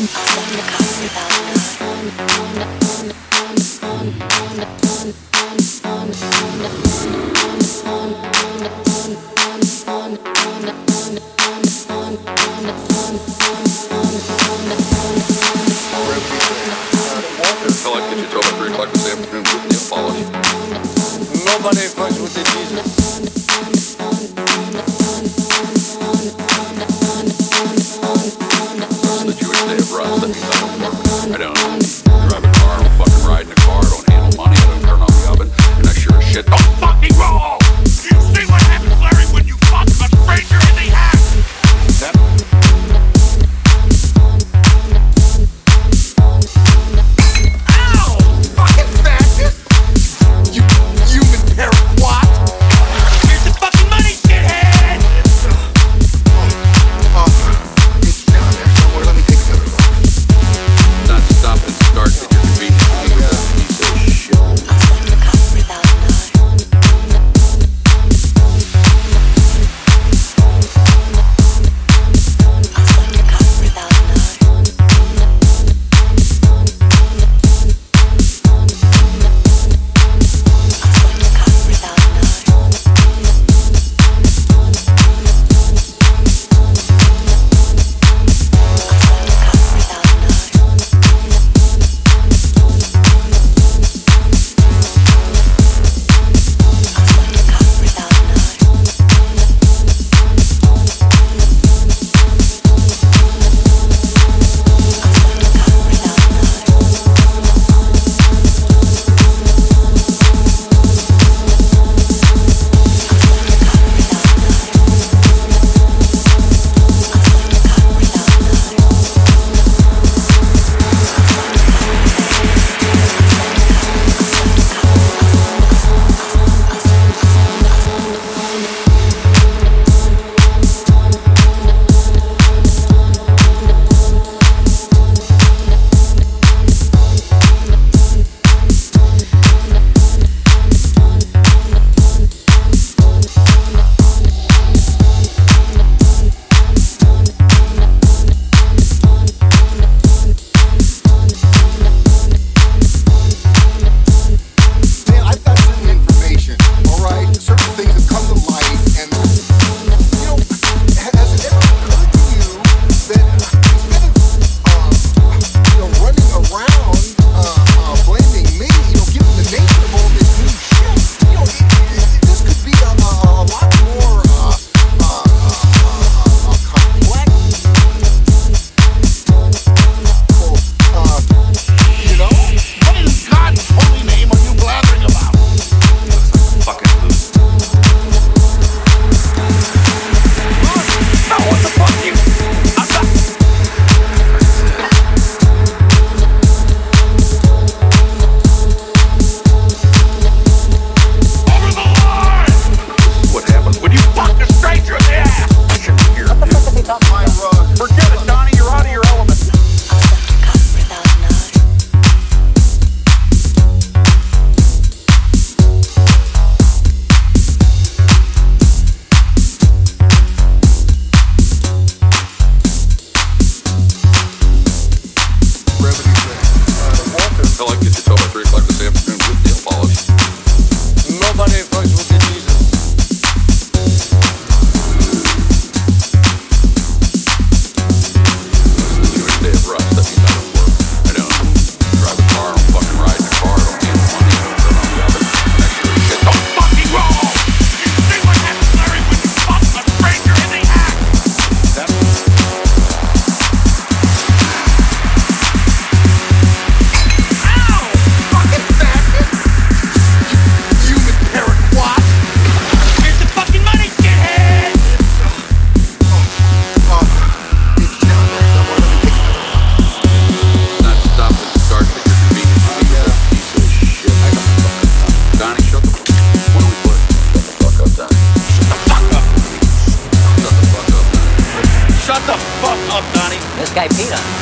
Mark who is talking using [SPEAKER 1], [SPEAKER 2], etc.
[SPEAKER 1] Sound, sound, sound, sound, sound, sound,
[SPEAKER 2] they run. I don't.
[SPEAKER 3] guy Peter.